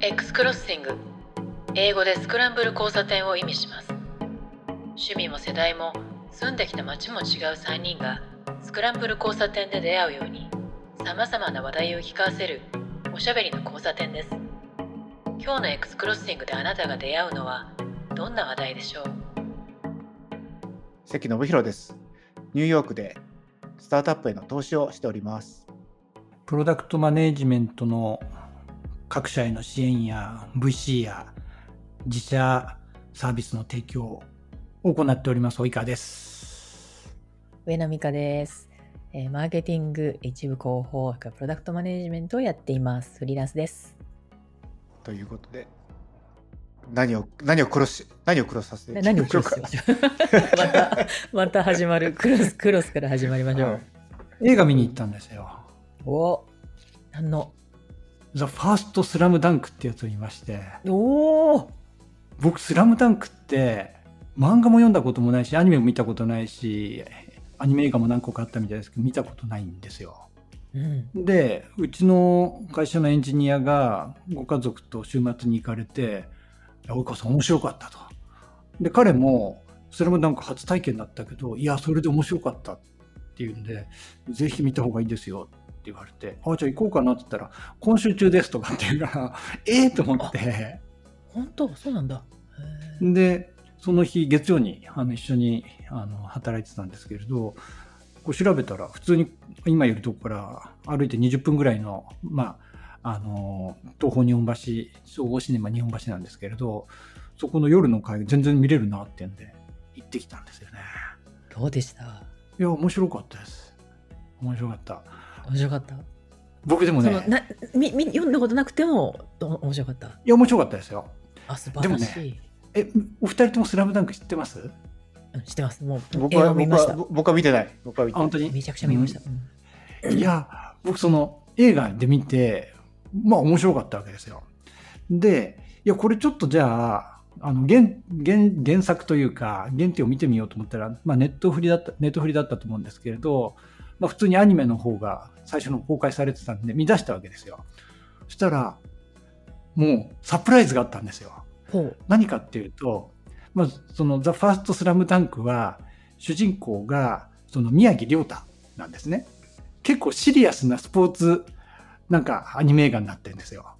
X クロッシング英語でスクランブル交差点を意味します趣味も世代も住んできた街も違う3人がスクランブル交差点で出会うようにさまざまな話題を聞かせるおしゃべりの交差点です今日の X クロッシングであなたが出会うのはどんな話題でしょう？関信弘です。ニューヨークでスタートアップへの投資をしております。プロダクトマネージメントの各社への支援や VC や自社サービスの提供を行っております、及川です。上野美香です、えーマーケティング一部広報プロダクトマネージメントをやっています。フリーランスです。ということで、何を、何をクロスし、何をクロスさせてい何をきましょうかクロスしましょうまたまた始まる。クロスクロスから始まりましょう、はい。映画見に行ったんですよ。お何の The First Slam Dunk ってやつを見まして、おお僕スラムダンクって漫画も読んだこともないし、アニメも見たことないし、アニメ映画も何個かあったみたいですけど、見たことないんですよ。うんでうちの会社のエンジニアがご家族と週末に行かれて「及川さん面白かった」と。で彼も「スラムダンク初体験だったけどいやそれで面白かった」っていうんで「ぜひ見た方がいいですよ」って言われて「あじゃあ行こうかな」って言ったら「今週中です」とかって言うから「ええと思って。本当？そうなんだ。でその日月曜にあの一緒にあの働いてたんですけれどこう調べたら普通に今いるとこから歩いて20分ぐらいの,、まあ、あの東宝日本橋総合シネマ日本橋なんですけれどそこの夜の会全然見れるなってんで行ってきたんですよね。どうでした？いや面白かったです。面白かった面白かった、僕でもね。そのなみみ読んだことなくてもお面白かった？いや面白かったですよ。あ素晴らしい、でえお二人とも「スラムダンク知ってます？うん知ってます。もう僕は、映画見ました。僕は、僕は見てない。僕は見てない。あ本当に？めちゃくちゃ見ました、うん。いや、僕その映画で見て、まあ面白かったわけですよ。で、いや、これちょっとじゃあ、あの原原原作というか、原点を見てみようと思ったら、まあ、ネットフリだった、ネットフリだったと思うんですけれど、まあ、普通にアニメの方が最初の公開されてたんで、見出したわけですよ。そしたら、もうサプライズがあったんですよ。何かっていうと、まずそのザ・ファースト・スラムダンクは、主人公がその宮城亮太なんですね。結構シリアスなスポーツなんかアニメ映画になってるんですよ。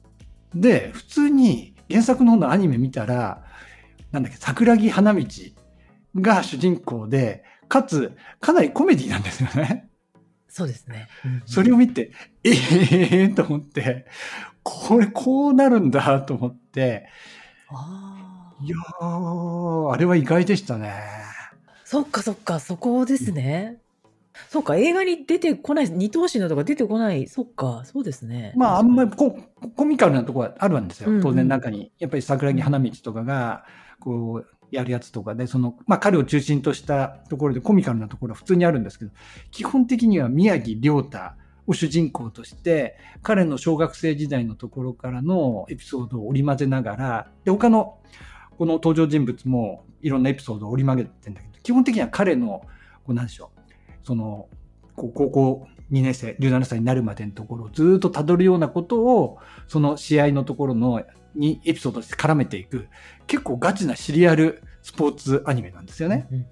で、普通に原作の方のアニメ見たら、なんだっけ、桜木花道が主人公で、かつかなりコメディなんですよね。そうですね、うんそれを見て、ええー、と思って、これこうなるんだと思って、あー。いやー、あれは意外でしたね。そっかそっかそこですね、そっか映画に出てこない二頭身のとか出てこないそっかそうですね。まあ、あんまりこうコミカルなところはあるんですよ。うんう。ん。当然中に。やっぱり桜木花道とかが、こう、やるやつとかで、その、まあ彼を中心としたところでコミカルなところは普通にあるんですけど、基本的には宮城亮太を主人公として、彼の小学生時代のところからのエピソードを織り交ぜながら、で、他のこの登場人物もいろんなエピソードを織り交ぜてんだけど、基本的には彼の、こうなんでしょう、その、こう高校2年生、17歳になるまでのところをずーっと辿るようなことを、その試合のところの、にエピソードとして絡めていく、結構ガチなシリアルスポーツアニメなんですよね。うん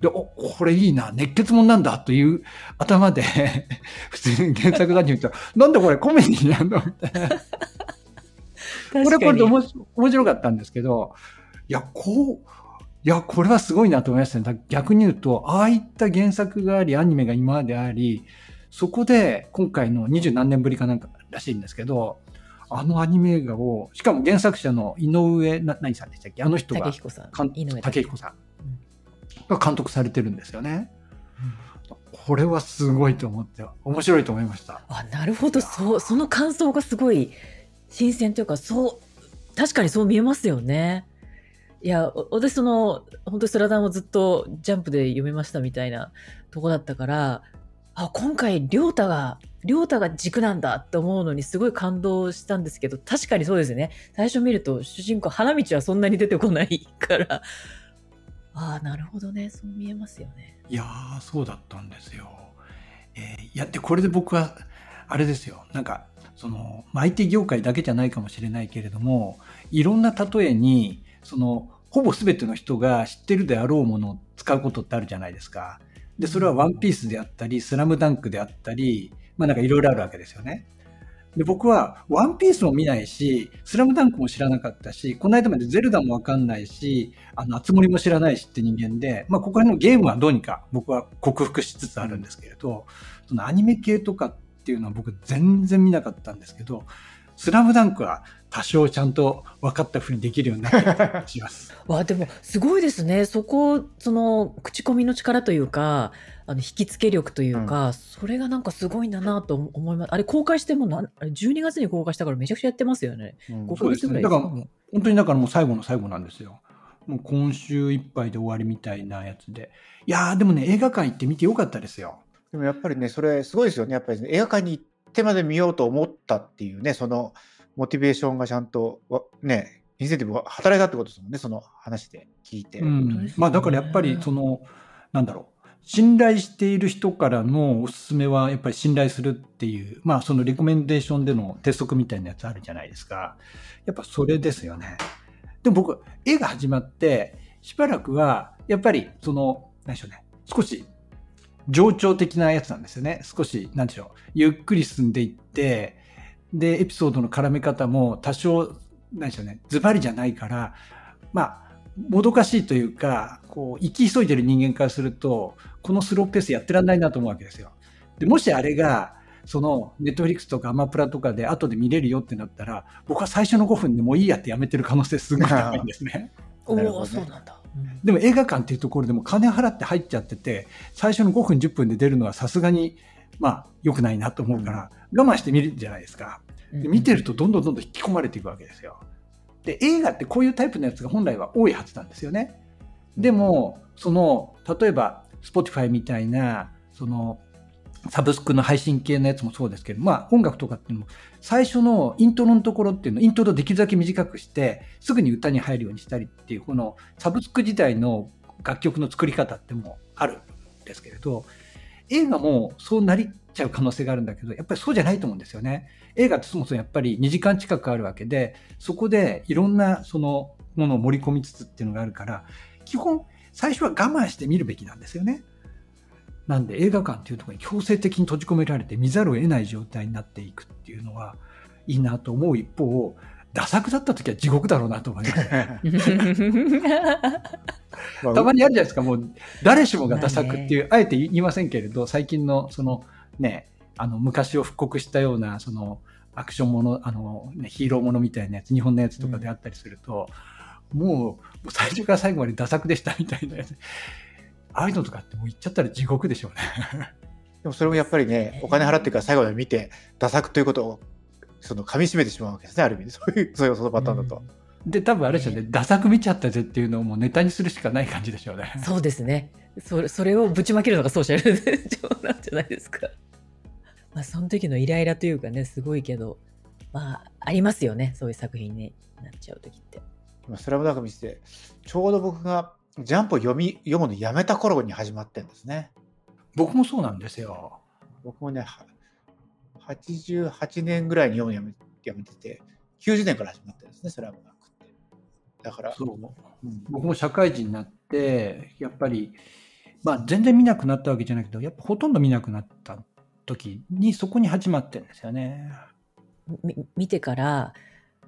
で、お、これいいな、熱血もんなんだという頭で、普通に原作だけ見たら、なんだこれコメディなんだみたいな。これこれで面白かったんですけど、いや、こう、いや、これはすごいなと思いましたね。だ逆に言うと、ああいった原作があり、アニメが今まであり、そこで今回の二十何年ぶりかなんからしいんですけど、あのアニメ映画を、しかも原作者の井上な何さんでしたっけ？あの人が竹、彦さん。竹彦さん。が監督されてるんですよね。これはすごいと思って、面白いと思いました。あなるほど。そうその感想がすごい新鮮というかそう確かにそう見えますよね。いやお私その本当にスラダンをずっとジャンプで読みましたみたいなとこだったからあ今回亮太が亮太が軸なんだって思うのにすごい感動したんですけど確かにそうですね最初見ると主人公花道はそんなに出てこないからああなるほどねそう見えますよねいやー、そうだったんですよ。えーいや、で、これで僕は、あれですよ。なんか、その、まあ IT 業界だけじゃないかもしれないけれども、いろんな例えに、その、ほぼ全ての人が知ってるであろうものを使うことってあるじゃないですか。で、それはワンピースであったり、スラムダンクであったり、まあなんかいろいろあるわけですよね。で、僕はワンピースも見ないし、スラムダンクも知らなかったし、この間までゼルダもわかんないし、あの、あつ森も知らないしって人間で、まあここら辺のゲームはどうにか僕は克服しつつあるんですけれど、そのアニメ系とかっていうのは僕全然見なかったんですけど、スラムダンクは多少ちゃんと分かったふうにできるようになってきします。わでもすごいですねそこその口コミの力というかあの引きつけ力というか、それがなんかすごいんだなと思いますあれ公開してもなんあれ12月に公開したからめちゃくちゃやってますよねうん5ヶそうですね。月ぐらいだからもう本当にだからもう最後の最後なんですよ。もう今週いっぱいで終わりみたいなやつで。いやーでもね、映画館行って見てよかったですよ。でもやっぱりね、それすごいですよね。やっぱり、ね、映画館に行ってまで見ようと思ったっていうね、そのモチベーションがちゃんとわね、インセンティブが働いたってことですもんね、その話で聞いて。うんまあだからやっぱりその、なんだろう。信頼している人からのおすすめはやっぱり信頼するっていう、まあそのレコメンデーションでの鉄則みたいなやつあるじゃないですか。やっぱそれですよね。でも僕、映画始まって、しばらくは、やっぱりその、何でしょうね。少し冗長的なやつなんですよね。少し、なんでしょう。ゆっくり進んでいって、で、エピソードの絡め方も多少、何でしょうね。ズバリじゃないから、まあ、もどかしいというか、こう、生き急いでる人間からすると、このスローペースやってらんないなと思うわけですよ。で、もしあれが、その、ネットフリックスとかアマプラとかで後で見れるよってなったら、僕は最初の5分でもういいやってやめてる可能性すごい高いんですね。おなるほどねおそうなんだ、うんでも映画館っていうところでも金払って入っちゃってて、最初の5分10分で出るのはさすがに、まあ、良くないなと思うから、我慢して見るじゃないですか。で見てるとどんどんどんどん引き込まれていくわけですよ。で、映画ってこういうタイプのやつが本来は多いはずなんですよね。でも、その、例えば、Spotify みたいな、その、サブスクの配信系のやつもそうですけど、まあ音楽とかっていうのも、最初のイントロのところっていうのイントロできるだけ短くして、すぐに歌に入るようにしたりっていう、このサブスク時代の楽曲の作り方ってもあるんですけれど、映画もそうなりちゃう可能性があるんだけど、やっぱりそうじゃないと思うんですよね。映画ってそもそもやっぱり2時間近くあるわけで、そこでいろんなそのものを盛り込みつつっていうのがあるから、基本最初は我慢して見るべきなんですよね。なんで映画館っていうところに強制的に閉じ込められて見ざるを得ない状態になっていくっていうのはいいなと思う一方、ダ作だった時は地獄だろうなと思います。ま あたまにあるじゃないですか、もう誰しもがダ作っていう、あえて言いませんけれど、最近のそのね、あの昔を復刻したようなそのアクションもの、あの、ね、ヒーローものみたいなやつ、日本のやつとかであったりすると、もうもう最初から最後までダ作でしたみたいなやつ。ああいうのとかってもう言っちゃったら地獄でしょうね。でもそれもやっぱりね、お金払ってから最後まで見て、ダ作ということを、その噛み締めてしまうわけですね、ある意味で。そういう、そういうそのパターンだと。で、多分あれでしょうね、ダ作見ちゃったぜっていうのをもうネタにするしかない感じでしょうね。そうですねそれそれをぶちまけるのがソーシャル上なんじゃないですか まあその時のイライラというかねすごいけどまあありますよねそういう作品になっちゃう時って今スラムダンク見てて、ちょうど僕がジャンプを読み、読むのやめた頃に始まってんですね。僕もそうなんですよ。僕もね、は88年ぐらいに読むのやめやめてて、90年から始まってるんですね、スラムダンクって。だから、そう。うん僕も社会人になって、やっぱり、まあ全然見なくなったわけじゃないけど、やっぱほとんど見なくなった時にそこに始まってるんですよね。み見てから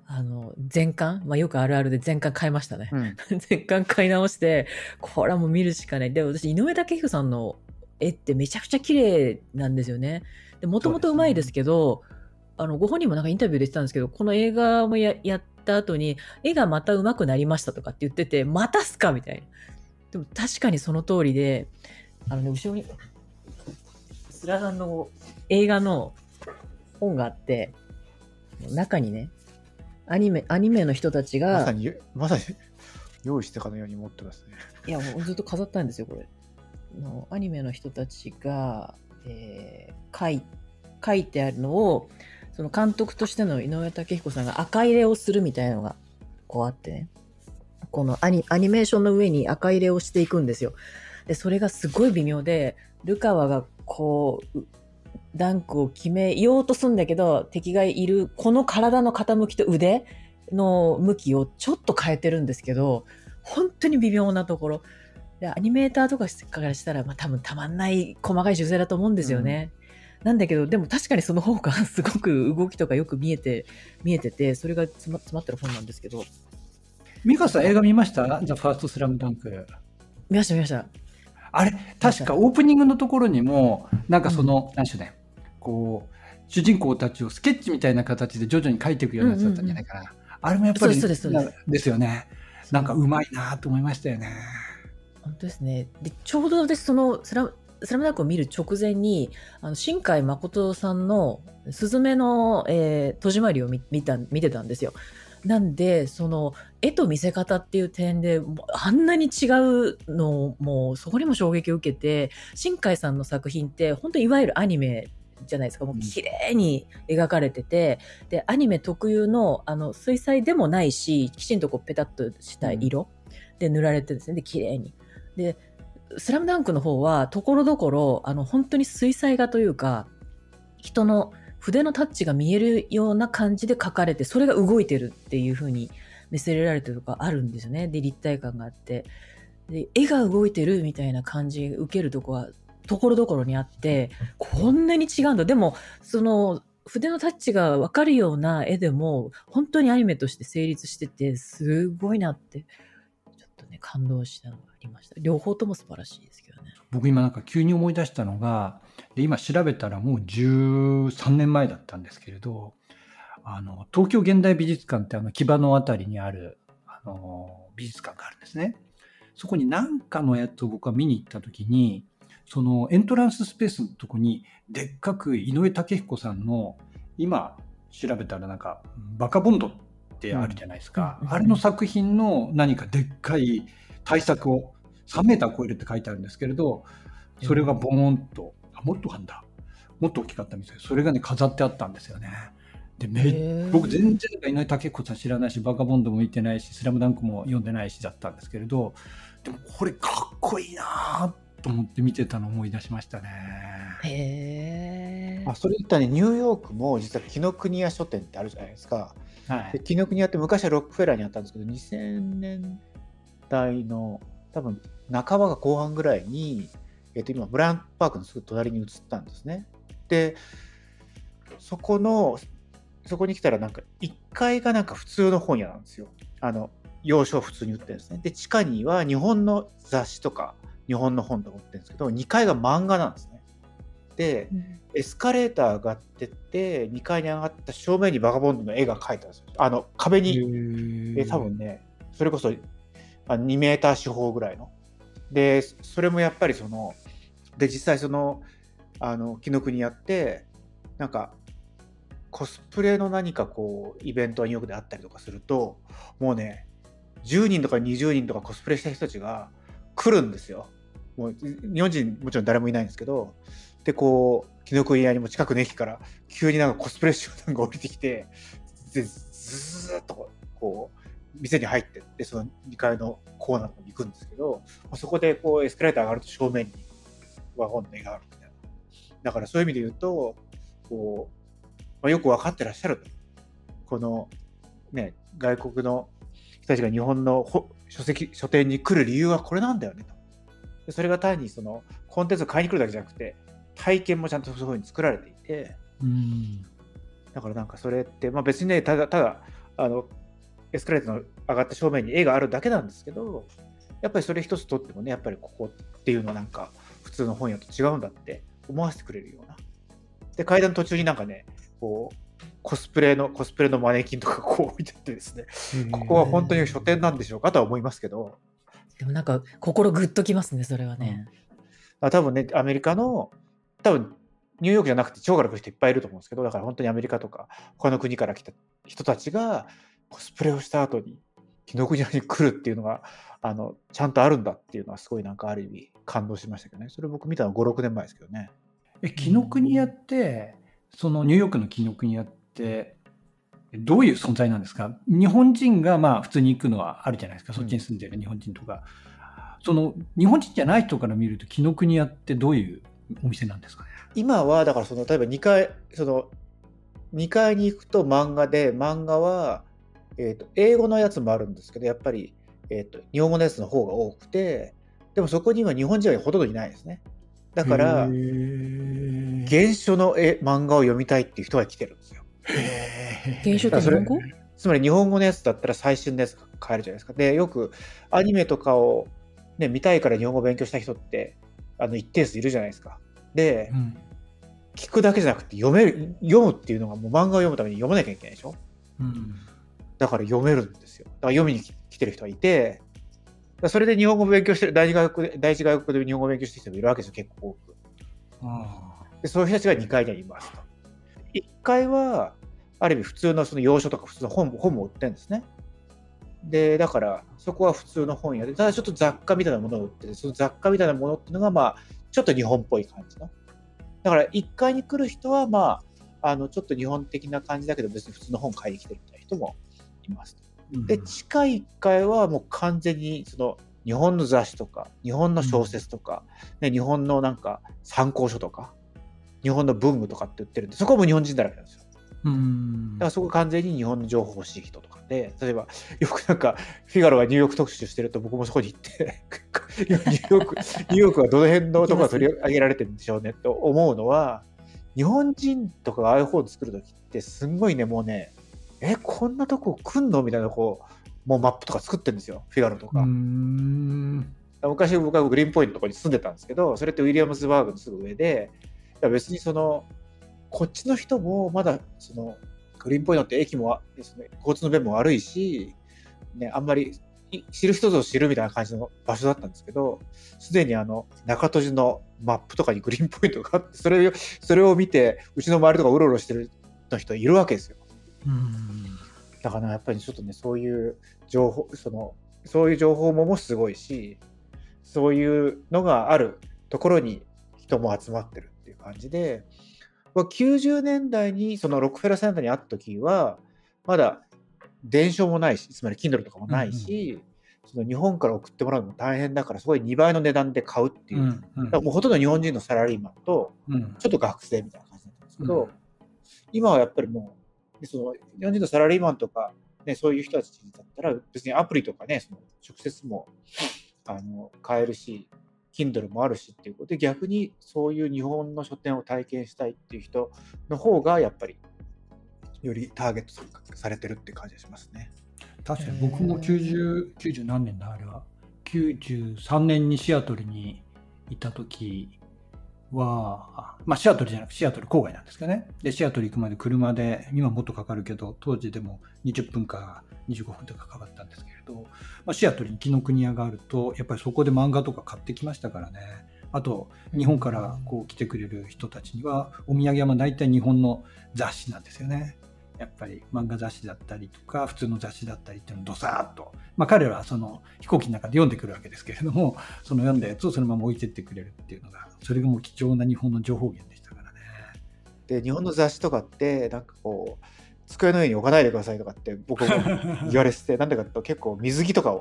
あの全巻、まあ、よくあるあるで全巻買いましたね。うん。全巻買い直してこれはもう見るしかない。で私井上武彦さんの絵ってめちゃくちゃ綺麗なんですよね。でもともとうまいですけどあのご本人もなんかインタビューで言ってたんですけどこの映画もややった後に絵がまた上手くなりましたとかって言っててまたっすかみたいな。でも確かにその通りであのね後ろにスラダンの映画の本があって中にねアニメアニメの人たちがまさに、まさに用意してかのように持ってますね。いや、もうずっと飾ったんですよ、これ。あのアニメの人たちが、えー書い書いてあるのを、その監督としての井上武彦さんが赤入れをするみたいなのが、こうあってね。このアニアニメーションの上に赤入れをしていくんですよ。で、それがすごい微妙で、ルカワがこう、うダンクを決めようとするんだけど、敵がいる、この体の傾きと腕の向きをちょっと変えてるんですけど、本当に微妙なところ。でアニメーターとかからしたら、まあ、多分たまんない細かい修正だと思うんですよね。なんだけど、でも確かにその方が すごく動きとかよく見えて、見えてて、それが詰ま詰まってる本なんですけど。美香さん映画見ました？ザ・ファーストスラムダンク。見ました見ました。あれ、確かオープニングのところにも、なんかその、なんでしょうね、こう、主人公たちをスケッチみたいな形で徐々に描いていくようなやつだったんじゃないかな。あれもやっぱり、そうですそうですそうですですよね。なんかうまいなと思いましたよね。本当ですね。で、ちょうど私、そのスラム、スラムダンクを見る直前に、あの、新海誠さんの、すずめの、えー、戸締まりを見見た、見てたんですよ。なんで、その、絵と見せ方っていう点で、あんなに違うのもう、そこにも衝撃を受けて、新海さんの作品って、本当いわゆるアニメじゃないですか。もう綺麗に描かれてて、で、アニメ特有の、あの、水彩でもないし、きちんとこう、ペタッとした色で塗られてるんですね。で、綺麗に。で、スラムダンクの方は、ところどころ、あの、本当に水彩画というか、人の筆のタッチが見えるような感じで描かれて、それが動いてるっていう風に見せられてるとかあるんですよね。で、立体感があって。で、絵が動いてるみたいな感じ受けるとこは、ところどころにあって、こんなに違うんだ。でも、その、筆のタッチがわかるような絵でも、本当にアニメとして成立してて、すごいなって、ちょっとね、感動したのがありました。両方とも素晴らしいですけどね。僕今なんか急に思い出したのが、今調べたらもう13年前だったんですけれど、あの、東京現代美術館ってあの木場のあたりにある、あの、美術館があるんですね。そこに何かのやつを僕は見に行った時に、そのエントランススペースのとこに、でっかく井上武彦さんの、今調べたらなんか、バカボンドってあるじゃないですか。うんあれの作品の何かでっかい対策を3メーター超えるって書いてあるんですけれど、それがボーンと、あ、もっとあんだ。もっと大きかったみたいそれがね、飾ってあったんですよね。で、め僕全然井上武彦さん知らないし、バカボンドも見てないし、スラムダンクも読んでないしだったんですけれど、でもこれかっこいいなと思って見てたのを思い出しましたね。へーあそれ言ったらね、ニューヨークも実は紀ノ国屋書店ってあるじゃないですか。はい。で紀ノ国屋って昔はロックフェラーにあったんですけど、2000年代の多分半ばか後半ぐらいに、えっと今、ブランパークのすぐ隣に移ったんですね。で、そこの、そこに来たらなんか1階がなんか普通の本屋なんですよ。あの、洋書を普通に売ってるんですね。で、地下には日本の雑誌とか日本の本とか売ってるんですけど、2階が漫画なんですね。で、エスカレーター上がってって、2階に上がった正面にバカボンドの絵が描いてあるんですよ。あの、壁に、え多分ね、それこそあ2メーター四方ぐらいの。で、それもやっぱりその、で、実際その、あの、紀ノ国やって、なんか、コスプレの何かこう、イベントはニューヨークであったりとかすると、もうね、10人とか20人とかコスプレした人たちが来るんですよ。もう、日本人もちろん誰もいないんですけど、で、こう、紀ノ国屋にも近くの駅から、急になんかコスプレ集団が降りてきて、で、ずーっとこう、店に入ってって、その2階のコーナーに行くんですけど、そこでこうエスカレーター上がると正面にワゴンの絵があるみたいな。だからそういう意味で言うと、こう、まあ、よく分かってらっしゃる。この、ね、外国の人たちが日本のほ書籍、書店に来る理由はこれなんだよねと。でそれが単にそのコンテンツを買いに来るだけじゃなくて、体験もちゃんとそういうふうに作られていて、うん。だからなんかそれって、まあ、別にね、ただ、ただ、あの、エスカレーターの上がった正面に絵があるだけなんですけど、やっぱりそれ一つとってもね、やっぱりここっていうのはなんか、普通の本屋と違うんだって思わせてくれるような。で、階段途中になんかね、こう、コスプレの、コスプレのマネキンとかこう置いててですね、ここは本当に書店なんでしょうかとは思いますけど、でもなんか心グッときますね、それはね。あ多分ね、アメリカの、多分ニューヨークじゃなくて地方から来る人いっぱいいると思うんですけど、だから本当にアメリカとか他の国から来た人たちがコスプレをした後に紀ノ国屋に来るっていうのがあのちゃんとあるんだっていうのはすごいなんかある意味感動しましたけどね。それ僕見たの5、6年前ですけどね。え、紀ノ国屋って、そのニューヨークの紀ノ国屋って、どういう存在なんですか？日本人がまあ普通に行くのはあるじゃないですか。そっちに住んでる日本人とか。その日本人じゃない人から見ると紀ノ国屋ってどういうお店なんですかね？今は、だからその、例えば2階、その、2階に行くと漫画で、漫画は、えっ、と、英語のやつもあるんですけど、やっぱり、えっ、と、日本語のやつの方が多くて、でもそこには日本人はほとんどいないですね。だから原書の絵漫画を読みたいっていう人が来てるんですよ。原書って日本語つまり日本語のやつだったら最新のやつが買えるじゃないですか。で、よくアニメとかを、ね、見たいから日本語を勉強した人ってあの一定数いるじゃないですか。でう、ん聞くだけじゃなくて読める、読むっていうのがもう漫画を読むために読まなきゃいけないでしょ？うんだから読めるんですよ。だから読みに来来てる人がいて、それで日本語を勉強してる、第一外国で、第一外国で日本語を勉強してる人もいるわけですよ、結構多く。あで、そういう人たちが2階にはいますと。1階は、ある意味普通のその洋書とか普通の本も本も売ってるんですね。で、だから、そこは普通の本屋で、ただちょっと雑貨みたいなものを売ってて、その雑貨みたいなものっていうのが、まあ、ちょっと日本っぽい感じの。だから、1階に来る人は、まあ、あの、ちょっと日本的な感じだけど、別に普通の本買いに来てるみたいな人もいますで、地下1階はもう完全に、その、日本の雑誌とか、日本の小説とか、ね、日本のなんか参考書とか、日本の文具とかって売ってるんで、そこはもう日本人だらけなんですよ。うんだからそこ完全に日本の情報欲しい人とかで、例えば、よくなんか、フィガロがニューヨーク特集してると僕もそこに行って、ニューヨーク、ニューヨークはどの辺のところが取り上げられてるんでしょうねと思うのは、日本人とかがああいう本作るときって、すんごいね、もうね、え、こんなとこ来んのみたいな、こう、もうマップとか作ってるんですよ、フィガロとか。うん昔僕はグリーンポイントのところに住んでたんですけど、それってウィリアムズバーグのすぐ上で、いや別にその、こっちの人もまだそのグリーンポイントって駅もですね、交通の便も悪いし、ね、あんまりい知る人ぞ知るみたいな感じの場所だったんですけど、すでにあの中戸寺のマップとかにグリーンポイントがあって、それをそれを見て、うちの周りとかうろうろしてるの人いるわけですよ。うんだからやっぱりちょっとね、そういう情報、その、そういう情報ももすごいし、そういうのがあるところに人も集まってるいう感じで、まあ90年代にそのロックフェラーセンターにあった時は、まだ伝承もないし、つまり Kindle とかもないし、その日本から送ってもらうのも大変だから、すごい2倍の値段で買うっていう。う。んうん。だからもうほとんど日本人のサラリーマンと、うん。ちょっと学生みたいな感じだったんですけど、うん。今はやっぱりもう、でその日本人のサラリーマンとか、ね、そういう人たちだったら、別にアプリとかね、その直接もあの買えるし、Kindle もあるしっていうことで、逆にそういう日本の書店を体験したいっていう人の方が、やっぱり、よりターゲットされてるって感じがしますね。確かに僕も90、90何年だあれは。93年にシアトルにいた時は、まあシアトルじゃなくシアトル郊外なんですけどね。で、シアトル行くまで車で、今もっとかかるけど、当時でも20分か25分とかかかったんですけれど、まあ、シアトルに紀ノ国屋があると、やっぱりそこで漫画とか買ってきましたからね。あと、日本からこう来てくれる人たちには、お土産はまあ大体日本の雑誌なんですよね。やっぱり漫画雑誌だったりとか普通の雑誌だったりっていうのをドサーッと、まあ、彼らはその飛行機の中で読んでくるわけですけれども その読んだやつをそのまま置いてってくれるっていうのがそれがもう貴重な日本の情報源でしたからね。で、日本の雑誌とかって、なんかこう、机の上に置かないでくださいとかって僕も言われてて、なんでかっていうと結構水着とか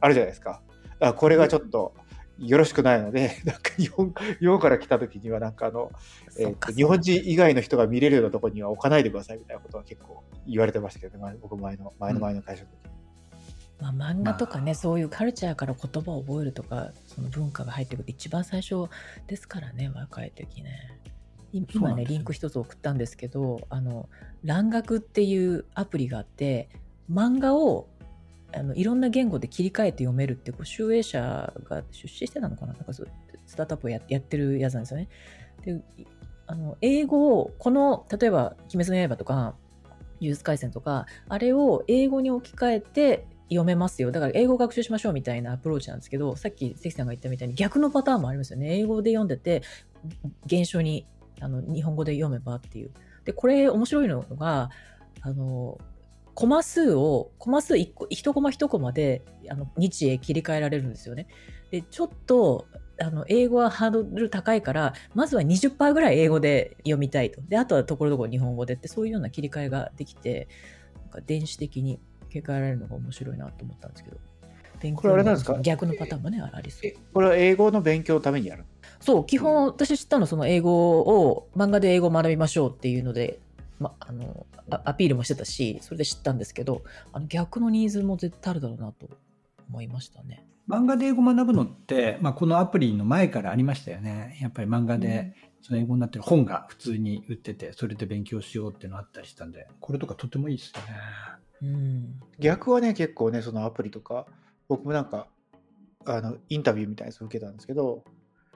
あるじゃないですか。これがちょっとよろしくないので、なんか日本日本から来た時にはなんかあの、えー日本人以外の人が見れるようなところには置かないでくださいみたいなことは結構言われてましたけど、前僕前の前の前の会社の時。に。まあ、漫画とかね、まあそういうカルチャーから言葉を覚えるとかその文化が入ってくる一番最初ですからね若い時ね。い今ねリンク一つ送ったんですけどあの蘭学っていうアプリがあって漫画をあのいろんな言語で切り替えて読めるってこう集英社が出資してたのかな？なんかそうスタートアップをやってるやつなんですよね。であの英語をこの例えば「鬼滅の刃」とか「呪術廻戦」とかあれを英語に置き換えて読めますよ。だから英語を学習しましょうみたいなアプローチなんですけどさっき関さんが言ったみたいに逆のパターンもありますよね。英語で読んでて原書にあの日本語で読めばっていう。でこれ面白いのがあのコマ数をコマ数 1, 個1コマ1コマであの日英切り替えられるんですよね。でちょっとあの英語はハードル高いからまずは20%ぐらい英語で読みたいと。であとはところどころ日本語でってそういうような切り替えができてなんか電子的に切り替えられるのが面白いなと思ったんですけど。勉強これあれなんですか？逆のパターンもね、ありそう。え。これは英語の勉強のためにやるそう、基本私知ったのはその英語を、漫画で英語を学びましょうっていうので、ま、あの、あアピールもしてたし、それで知ったんですけど、あの逆のニーズも絶対あるだろうなと思いましたね。漫画で英語学ぶのって、まあ、このアプリの前からありましたよね。やっぱり漫画でその英語になってる本が普通に売ってて、それで勉強しようっていうのあったりしたんで、これとかとてもいいですよね。うん。逆はね結構ねそのアプリとか僕もなんかあのインタビューみたいなやつを受けたんですけど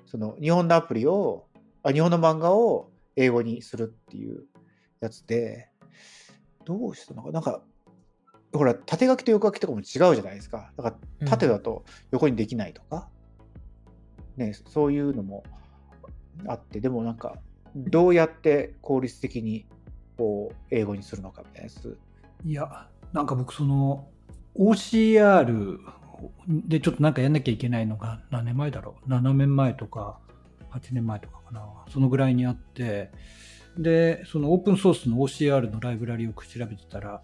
その日本のアプリをあ日本の漫画を英語にするっていうやつでどうしたのか。なんかほら縦書きと横書きとかも違うじゃないですか。だから縦だと横にできないとか、ねそういうのもあってでもなんかどうやって効率的にこう英語にするのかみたいなやつ。いや、なんか僕その OCR でちょっとなんかやんなきゃいけないのが何年前だろう ?7 年前とか8年前とかかな。そのぐらいにあって、で、そのオープンソースの OCR のライブラリを調べてたら、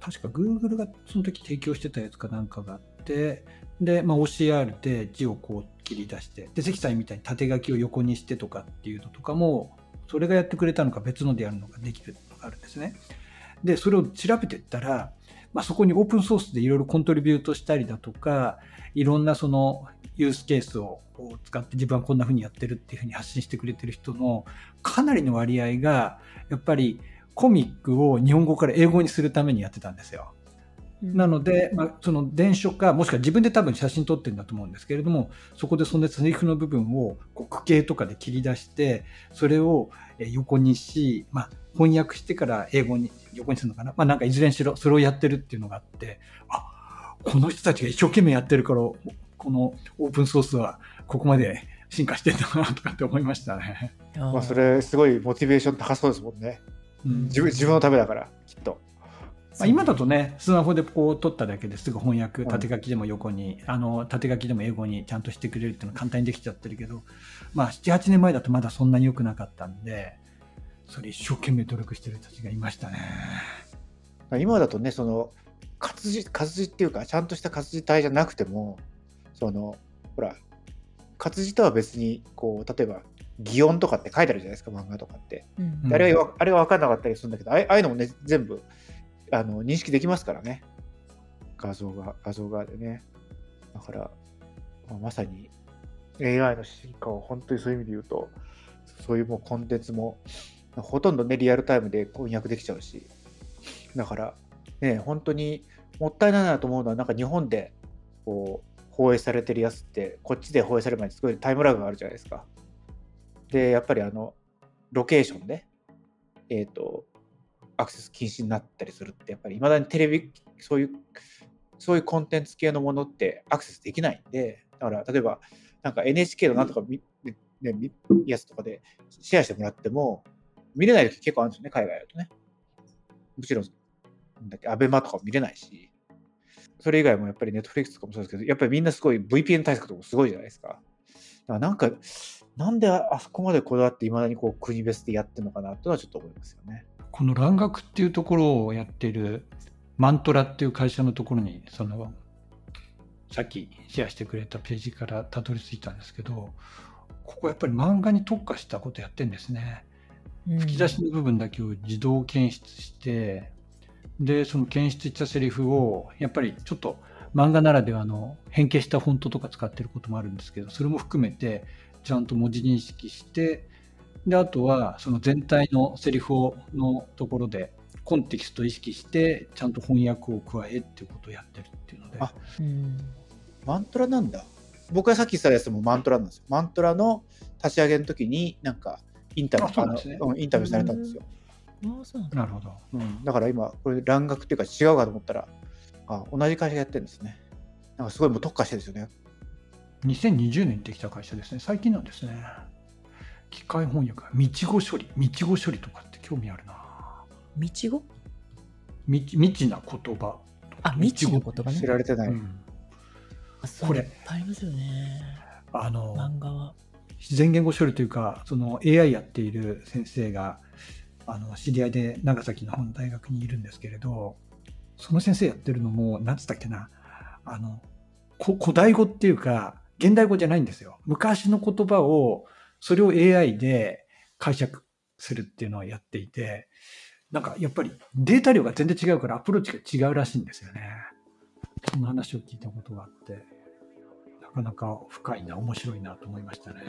確か Google がその時提供してたやつかなんかがあって、で、まあ、OCR で字をこう切り出して、で、関さんみたいに縦書きを横にしてとかっていうのとかも、それがやってくれたのか別のでやるのかできるのがあるんですね。で、それを調べてったら、まあ、そこにオープンソースでいろいろコントリビュートしたりだとか、いろんなそのユースケースを使って自分はこんな風にやってるっていう風に発信してくれてる人のかなりの割合が、やっぱりコミックを日本語から英語にするためにやってたんですよ。なので、まあ、その伝書か、もしくは自分で多分写真撮ってるんだと思うんですけれども、そこでそのセリフの部分をこう区形とかで切り出して、それをえー横にし、まあ、翻訳してから英語に横にするのかな？まあなんかいずれにしろ、それをやってるっていうのがあって、あ、この人たちが一生懸命やってるから、このオープンソースはここまで進化してんだなとかって思いましたね。まあ、それすごいモチベーション高そうですもんね。うん自分自分のためだから、きっと。まあ、今だとね、スマホでこう撮っただけですぐ翻訳、うん縦書きでも横に、あの縦書きでも英語にちゃんとしてくれるっていうのは簡単にできちゃってるけど、まあ、7、8年前だとまだそんなに良くなかったんで、それ一生懸命努力してる人たちがいましたね。今だとね、その活字、活字っていうか、ちゃんとした活字体じゃなくても、その、ほら、活字とは別に、こう、例えば、擬音とかって書いてあるじゃないですか、漫画とかって。うんあれは、あれは分かんなかったりするんだけど、ああああいうのもね、全部、あの、認識できますからね。画像が、画像がでね。だから、まあまさに AI の進化を本当にそういう意味で言うと、そういうもうコンテンツも、ほとんどね、リアルタイムで翻訳できちゃうし、だから、ね、本当にもったいないなと思うのは、なんか日本でこう放映されてるやつって、こっちで放映される前にすごいタイムラグがあるじゃないですか。で、やっぱりあの、ロケーションで、えっ、と、アクセス禁止になったりするって、やっぱりいまだにテレビ、そういう、そういうコンテンツ系のものってアクセスできないんで、だから例えば、なんか NHK のなんとかみ、ね、みやつとかでシェアしてもらっても、見れない時結構あるんですよね、海外だとね。もちろん、なんだっけ、アベマとかも見れないし、それ以外もやっぱりネットフリックスとかもそうですけど、やっぱりみんなすごい VPN 対策とかすごいじゃないですか。だからなんか、なんでああそこまでこだわっていまだにこう国別でやってるのかなというのはちょっと思いますよね。この蘭学っていうところをやっているマントラっていう会社のところに、その、さっきシェアしてくれたページからたどり着いたんですけど、ここやっぱり漫画に特化したことやってんですね。吹き出しの部分だけを自動検出して、で、その検出したセリフを、やっぱりちょっと漫画ならではの変形したフォントとか使ってることもあるんですけど、それも含めてちゃんと文字認識して、で、あとはその全体のセリフをのところでコンテキストを意識して、ちゃんと翻訳を加えっていうことをやってるっていうので、あうんマントラなんだ。僕がさっき言ったやつもマントラなんですよ。マントラの立ち上げの時に、なんかインタビュー、ねうんインタビューされたんですよ。ああそうなんだなるほど。うん、だから今、これ、蘭学っていうか違うかと思ったら、あ同じ会社がやってるんですね。なんかすごいもう特化してるんですよね。2020年にできた会社ですね。最近なんですね。機械翻訳、道語処理、道語処理とかって興味あるな。道語未未知な言葉。あ未知の言葉ね。知られてない。うん。これ。いっぱいありますよね。あの漫画は。自然言語処理というか、その AI やっている先生が、あの知り合いで長崎の本大学にいるんですけれど、その先生やってるのも、なんつったっけな、あのこ古代語っていうか、現代語じゃないんですよ。昔の言葉を、それを AI で解釈するっていうのをやっていて、なんかやっぱりデータ量が全然違うからアプローチが違うらしいんですよね。そんな話を聞いたことがあって、なかなか深いな、面白いなと思いましたね。